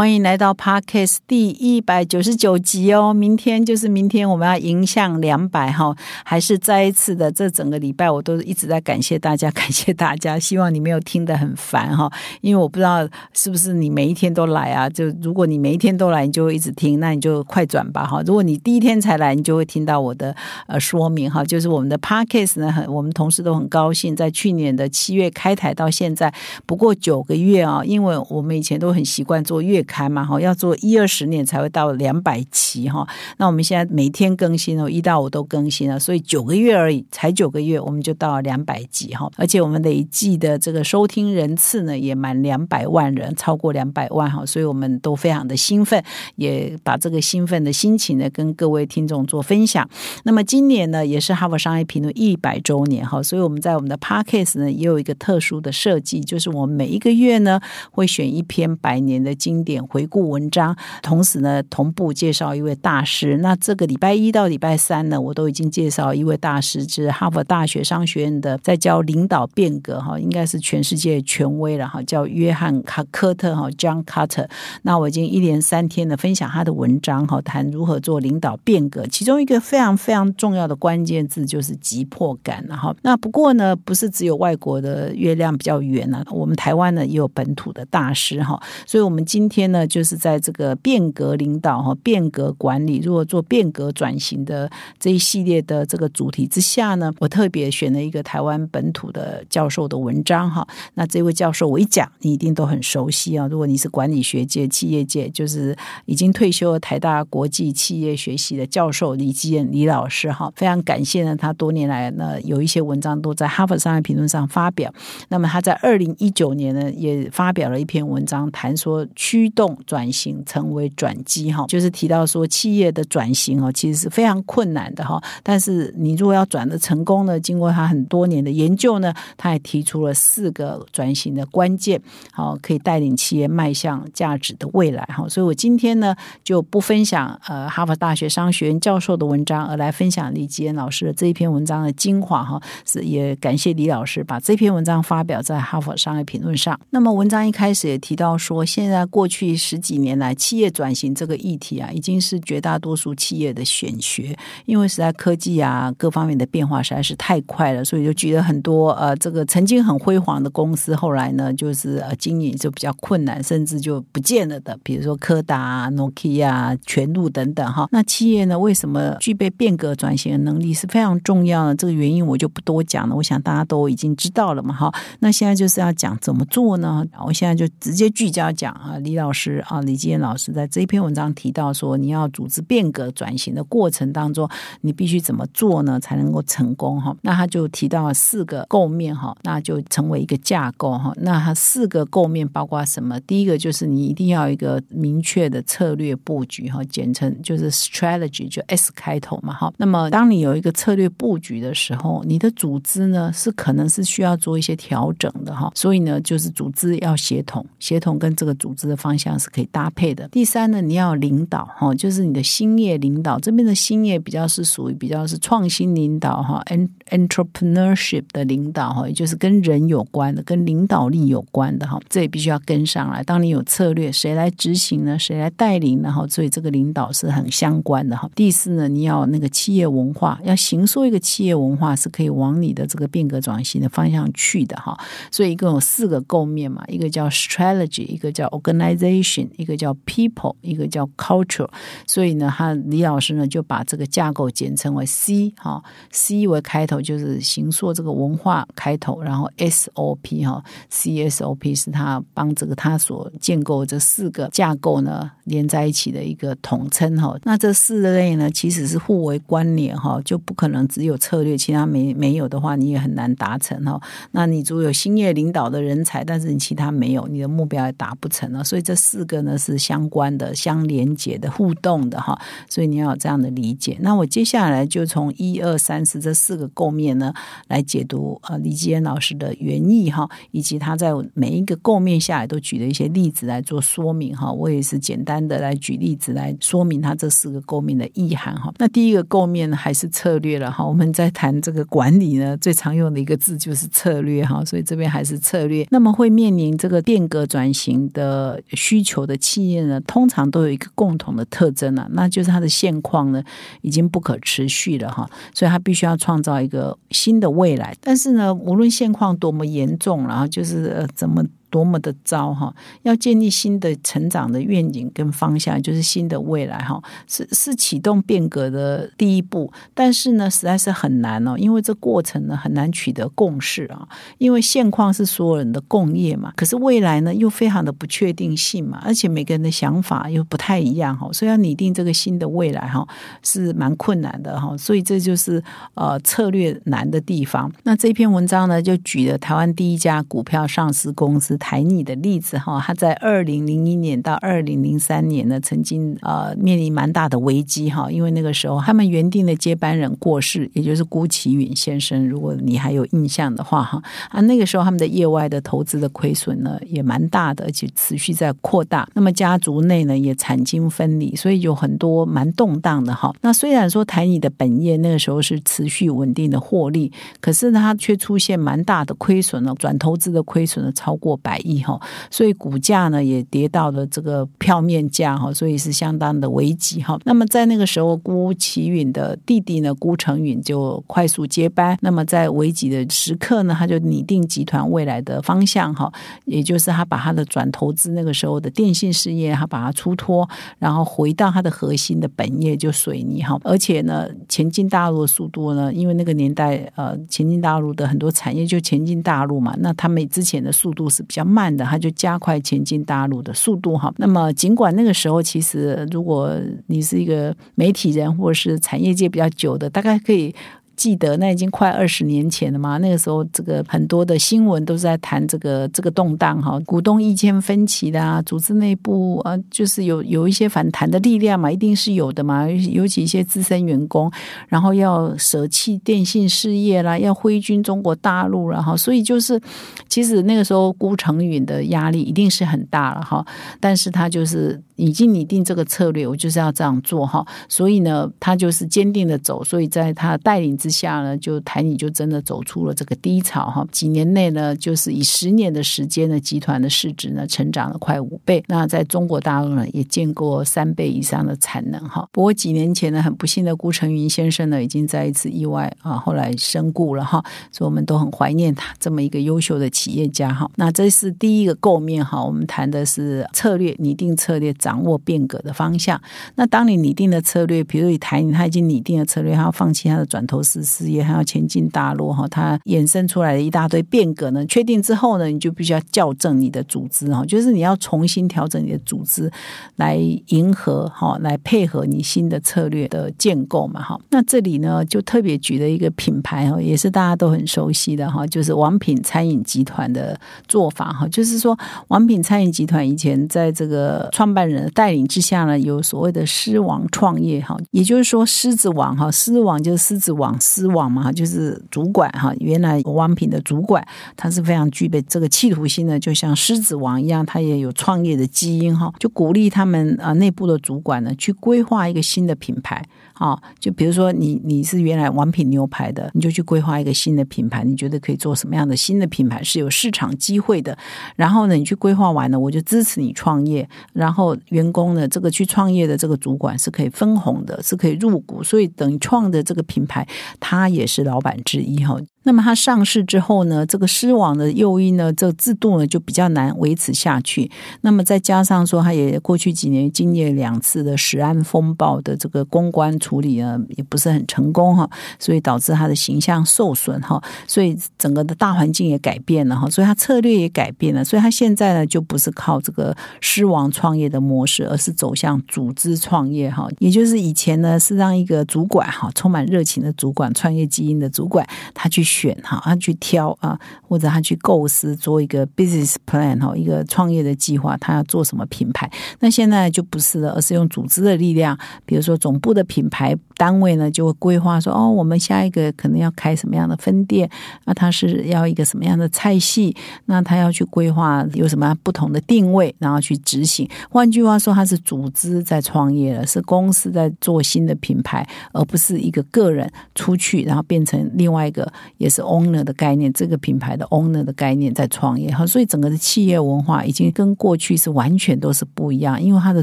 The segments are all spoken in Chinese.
欢迎来到 Podcast 第一百九十九集哦！明天就是明天，我们要迎向两百哈，还是再一次的这整个礼拜，我都一直在感谢大家，感谢大家。希望你没有听得很烦哈，因为我不知道是不是你每一天都来啊？就如果你每一天都来，你就会一直听，那你就快转吧哈。如果你第一天才来，你就会听到我的呃说明哈。就是我们的 Podcast 呢，很我们同事都很高兴，在去年的七月开台到现在不过九个月啊，因为我们以前都很习惯做月。开嘛哈，要做一二十年才会到两百期哈。那我们现在每天更新哦，一到五都更新了，所以九个月而已，才九个月我们就到两百集哈。而且我们累计的这个收听人次呢，也满两百万人，超过两百万哈。所以我们都非常的兴奋，也把这个兴奋的心情呢，跟各位听众做分享。那么今年呢，也是哈佛商业评论一百周年哈，所以我们在我们的 Podcast 呢，也有一个特殊的设计，就是我们每一个月呢，会选一篇百年的经典。回顾文章，同时呢，同步介绍一位大师。那这个礼拜一到礼拜三呢，我都已经介绍一位大师，是哈佛大学商学院的在教领导变革哈，应该是全世界权威了哈，叫约翰卡科特哈，John Carter。那我已经一连三天的分享他的文章哈，谈如何做领导变革，其中一个非常非常重要的关键字就是急迫感了哈。那不过呢，不是只有外国的月亮比较圆呢，我们台湾呢也有本土的大师哈，所以我们今天。天呢就是在这个变革领导哈、变革管理，如果做变革转型的这一系列的这个主题之下呢，我特别选了一个台湾本土的教授的文章哈。那这位教授我一讲，你一定都很熟悉啊。如果你是管理学界、企业界，就是已经退休的台大国际企业学习的教授李基燕李老师哈，非常感谢呢。他多年来呢有一些文章都在《哈佛商业评论》上发表。那么他在二零一九年呢也发表了一篇文章，谈说驱动。转型成为转机哈，就是提到说企业的转型哦，其实是非常困难的哈。但是你如果要转的成功呢，经过他很多年的研究呢，他也提出了四个转型的关键，好可以带领企业迈向价值的未来哈。所以我今天呢就不分享呃哈佛大学商学院教授的文章，而来分享李吉恩老师的这一篇文章的精华哈。是也感谢李老师把这篇文章发表在哈佛商业评论上。那么文章一开始也提到说，现在过去。去十几年来，企业转型这个议题啊，已经是绝大多数企业的选学，因为实在科技啊各方面的变化实在是太快了，所以就举了很多呃，这个曾经很辉煌的公司，后来呢就是呃经营就比较困难，甚至就不见了的，比如说柯达、Nokia、全路等等哈。那企业呢，为什么具备变革转型的能力是非常重要的？这个原因我就不多讲了，我想大家都已经知道了嘛哈。那现在就是要讲怎么做呢？我现在就直接聚焦讲啊，李老老师。啊，李基燕老师在这一篇文章提到说，你要组织变革转型的过程当中，你必须怎么做呢，才能够成功哈？那他就提到了四个构面哈，那就成为一个架构哈。那它四个构面包括什么？第一个就是你一定要一个明确的策略布局哈，简称就是 strategy，就 S 开头嘛哈。那么当你有一个策略布局的时候，你的组织呢是可能是需要做一些调整的哈。所以呢，就是组织要协同，协同跟这个组织的方向这样。是可以搭配的。第三呢，你要领导哈，就是你的新业领导这边的新业比较是属于比较是创新领导哈，entrepreneurship 的领导哈，也就是跟人有关的，跟领导力有关的哈，这也必须要跟上来。当你有策略，谁来执行呢？谁来带领呢？哈，所以这个领导是很相关的哈。第四呢，你要那个企业文化，要形塑一个企业文化，是可以往你的这个变革转型的方向去的哈。所以一共有四个构面嘛，一个叫 strategy，一个叫 organization。一个叫 people，一个叫 culture，所以呢，他李老师呢就把这个架构简称为 C 哈，C 为开头就是行硕这个文化开头，然后 SOP 哈，CSOP 是他帮这个他所建构这四个架构呢连在一起的一个统称哈。那这四类呢其实是互为关联哈，就不可能只有策略，其他没没有的话你也很难达成哈。那你如果有兴业领导的人才，但是你其他没有，你的目标也达不成了。所以这四个呢是相关的、相连接的、互动的哈，所以你要有这样的理解。那我接下来就从一二三四这四个构构面呢，来解读呃李继恩老师的原意哈，以及他在每一个构面下来都举了一些例子来做说明哈。我也是简单的来举例子来说明他这四个构面的意涵哈。那第一个构面还是策略了哈。我们在谈这个管理呢，最常用的一个字就是策略哈，所以这边还是策略。那么会面临这个变革转型的需求的企业呢，通常都有一个共同的特征啊，那就是它的现况呢已经不可持续了哈，所以它必须要创造一个新的未来。但是呢，无论现况多么严重，然后就是怎么。多么的糟哈！要建立新的成长的愿景跟方向，就是新的未来哈，是是启动变革的第一步。但是呢，实在是很难哦，因为这过程呢很难取得共识啊。因为现况是所有人的共业嘛，可是未来呢又非常的不确定性嘛，而且每个人的想法又不太一样哈，所以要拟定这个新的未来哈是蛮困难的哈。所以这就是呃策略难的地方。那这篇文章呢，就举了台湾第一家股票上市公司。台泥的例子哈，他在二零零一年到二零零三年呢，曾经呃面临蛮大的危机哈，因为那个时候他们原定的接班人过世，也就是辜启允先生，如果你还有印象的话哈啊，那个时候他们的业外的投资的亏损呢也蛮大的，而且持续在扩大。那么家族内呢也产经分离，所以有很多蛮动荡的哈。那虽然说台泥的本业那个时候是持续稳定的获利，可是呢它却出现蛮大的亏损了，转投资的亏损了超过百。百亿哈，所以股价呢也跌到了这个票面价哈，所以是相当的危机哈。那么在那个时候，辜启允的弟弟呢，辜成允就快速接班。那么在危急的时刻呢，他就拟定集团未来的方向哈，也就是他把他的转投资那个时候的电信事业，他把它出脱，然后回到他的核心的本业就水泥哈。而且呢，前进大陆的速度呢，因为那个年代呃，前进大陆的很多产业就前进大陆嘛，那他们之前的速度是比较较。慢的，它就加快前进大陆的速度哈。那么，尽管那个时候，其实如果你是一个媒体人或者是产业界比较久的，大概可以。记得那已经快二十年前了嘛？那个时候，这个很多的新闻都是在谈这个这个动荡哈，股东意见分歧的啊，组织内部啊，就是有有一些反弹的力量嘛，一定是有的嘛。尤其一些资深员工，然后要舍弃电信事业啦，要挥军中国大陆了哈。所以就是，其实那个时候辜成允的压力一定是很大了哈。但是他就是已经拟定这个策略，我就是要这样做哈。所以呢，他就是坚定的走。所以在他带领之下呢，就台泥就真的走出了这个低潮哈。几年内呢，就是以十年的时间呢，集团的市值呢成长了快五倍。那在中国大陆呢，也见过三倍以上的产能哈。不过几年前呢，很不幸的顾成云先生呢，已经在一次意外啊，后来身故了哈。所以我们都很怀念他这么一个优秀的企业家哈。那这是第一个构面哈，我们谈的是策略，拟定策略，掌握变革的方向。那当你拟定的策略，比如以台泥，他已经拟定了策略，他要放弃他的转投资。事业还要前进大陆哈，它衍生出来的一大堆变革呢。确定之后呢，你就必须要校正你的组织哈，就是你要重新调整你的组织，来迎合哈，来配合你新的策略的建构嘛哈。那这里呢，就特别举了一个品牌哈，也是大家都很熟悉的哈，就是王品餐饮集团的做法哈。就是说，王品餐饮集团以前在这个创办人的带领之下呢，有所谓的狮王创业哈，也就是说狮子王哈，狮王就是狮子王。狮王嘛，就是主管哈。原来王品的主管，他是非常具备这个企图心的，就像狮子王一样，他也有创业的基因哈。就鼓励他们啊，内部的主管呢，去规划一个新的品牌啊。就比如说，你你是原来王品牛排的，你就去规划一个新的品牌，你觉得可以做什么样的新的品牌是有市场机会的？然后呢，你去规划完了，我就支持你创业。然后员工呢，这个去创业的这个主管是可以分红的，是可以入股，所以等创的这个品牌。他也是老板之一哈。那么它上市之后呢，这个狮网的诱因呢，这个制度呢就比较难维持下去。那么再加上说，它也过去几年经历了两次的食安风暴的这个公关处理呢，也不是很成功哈，所以导致它的形象受损哈。所以整个的大环境也改变了哈，所以它策略也改变了。所以它现在呢，就不是靠这个狮王创业的模式，而是走向组织创业哈。也就是以前呢，是让一个主管哈，充满热情的主管、创业基因的主管，他去。选哈，他去挑啊，或者他去构思做一个 business plan 哈，一个创业的计划，他要做什么品牌？那现在就不是了，而是用组织的力量，比如说总部的品牌单位呢，就会规划说，哦，我们下一个可能要开什么样的分店，那他是要一个什么样的菜系，那他要去规划有什么不同的定位，然后去执行。换句话说，他是组织在创业了，是公司在做新的品牌，而不是一个个人出去，然后变成另外一个也是 owner 的概念，这个品牌的 owner 的概念在创业哈。所以整个的企业文化已经跟过去是完全都是不一样，因为它的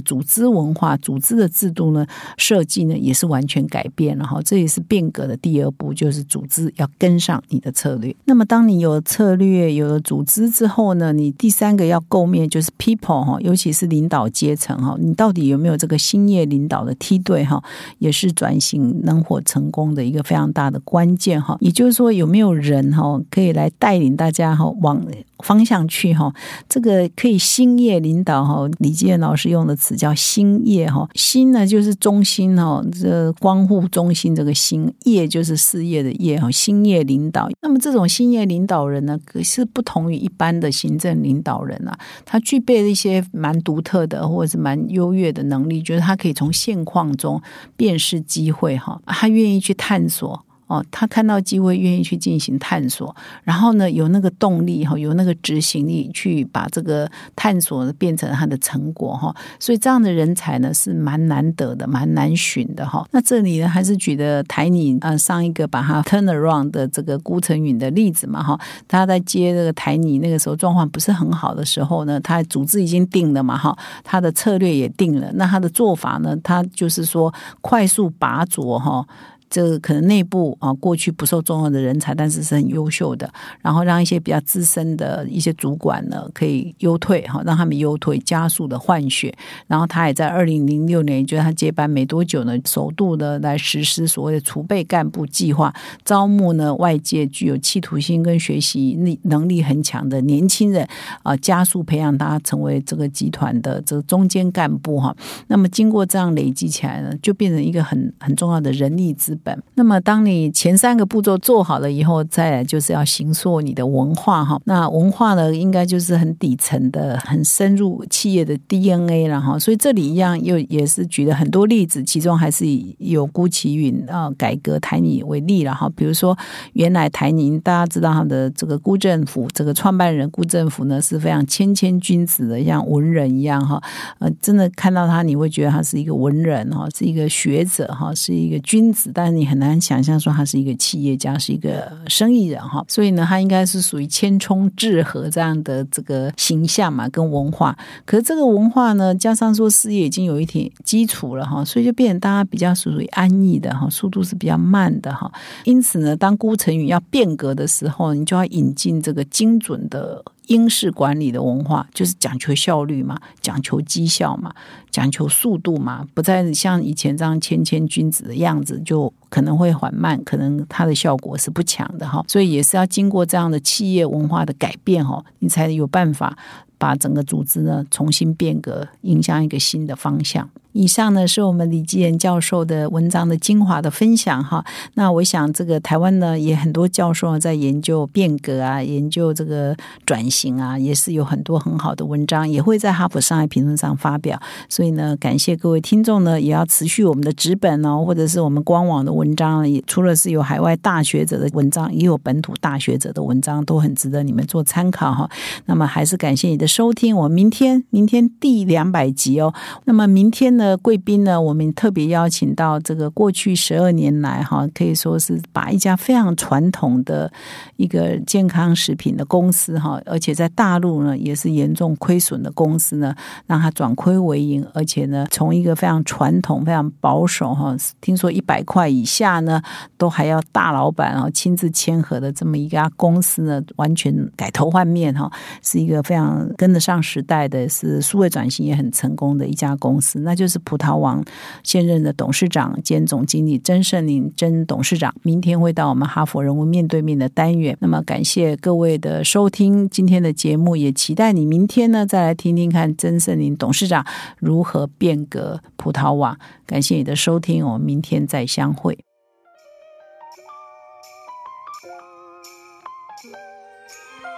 组织文化、组织的制度呢、设计呢也是完全改变了哈。这也是变革的第二步，就是组织要跟上你的策略。那么当你有策略、有了组织之后呢，你第三个要构面就是 people 哈，尤其是领导阶层哈，你到底有没有这个兴业领导的梯队哈，也是转型能否成功的一个非常大的关键哈。也就是说，有有没有人哈可以来带领大家哈往方向去哈？这个可以兴业领导哈，李健老师用的词叫兴业哈。兴呢就是中心哈，这光护中心这个兴业就是事业的业哈。兴业领导，那么这种兴业领导人呢，可是不同于一般的行政领导人啊，他具备了一些蛮独特的或者是蛮优越的能力，就是他可以从现况中辨识机会哈，他愿意去探索。哦，他看到机会，愿意去进行探索，然后呢，有那个动力哈，有那个执行力，去把这个探索变成他的成果哈。所以这样的人才呢，是蛮难得的，蛮难寻的哈。那这里呢，还是举的台泥呃上一个把他 turn around 的这个辜成允的例子嘛哈。他在接这个台泥那个时候状况不是很好的时候呢，他组织已经定了嘛哈，他的策略也定了，那他的做法呢，他就是说快速拔擢哈。这可能内部啊，过去不受重用的人才，但是是很优秀的，然后让一些比较资深的一些主管呢，可以优退哈，让他们优退，加速的换血。然后他也在二零零六年，就是他接班没多久呢，首度的来实施所谓的储备干部计划，招募呢外界具有企图心跟学习力能力很强的年轻人啊，加速培养他成为这个集团的这个中间干部哈。那么经过这样累积起来呢，就变成一个很很重要的人力资。本那么，当你前三个步骤做好了以后，再来就是要形塑你的文化哈。那文化呢，应该就是很底层的、很深入企业的 DNA 了哈。所以这里一样又也是举了很多例子，其中还是以有辜启云啊改革台泥为例了哈。比如说，原来台泥大家知道他的这个辜政府这个创办人辜政府呢是非常谦谦君子的，像文人一样哈。呃，真的看到他，你会觉得他是一个文人哈，是一个学者哈，是一个君子，但那你很难想象说他是一个企业家，是一个生意人哈，所以呢，他应该是属于谦冲致和这样的这个形象嘛，跟文化。可是这个文化呢，加上说事业已经有一点基础了哈，所以就变成大家比较属于安逸的哈，速度是比较慢的哈。因此呢，当辜成宇要变革的时候，你就要引进这个精准的。英式管理的文化就是讲求效率嘛，讲求绩效嘛，讲求速度嘛，不再像以前这样谦谦君子的样子，就可能会缓慢，可能它的效果是不强的哈。所以也是要经过这样的企业文化的改变哈，你才有办法把整个组织呢重新变革，影响一个新的方向。以上呢是我们李继言教授的文章的精华的分享哈。那我想这个台湾呢也很多教授在研究变革啊，研究这个转型啊，也是有很多很好的文章，也会在哈佛商业评论上发表。所以呢，感谢各位听众呢，也要持续我们的纸本哦，或者是我们官网的文章，也除了是有海外大学者的文章，也有本土大学者的文章，都很值得你们做参考哈。那么还是感谢你的收听，我明天明天第两百集哦。那么明天呢？呃，贵宾呢，我们特别邀请到这个过去十二年来哈，可以说是把一家非常传统的一个健康食品的公司哈，而且在大陆呢也是严重亏损的公司呢，让它转亏为盈，而且呢从一个非常传统、非常保守哈，听说一百块以下呢都还要大老板啊亲自签合的这么一家公司呢，完全改头换面哈，是一个非常跟得上时代的是数位转型也很成功的一家公司，那就是。葡萄王现任的董事长兼总经理曾盛林曾董事长，明天会到我们哈佛人物面对面的单元。那么感谢各位的收听今天的节目，也期待你明天呢再来听听看曾盛林董事长如何变革葡萄网。感谢你的收听，我们明天再相会。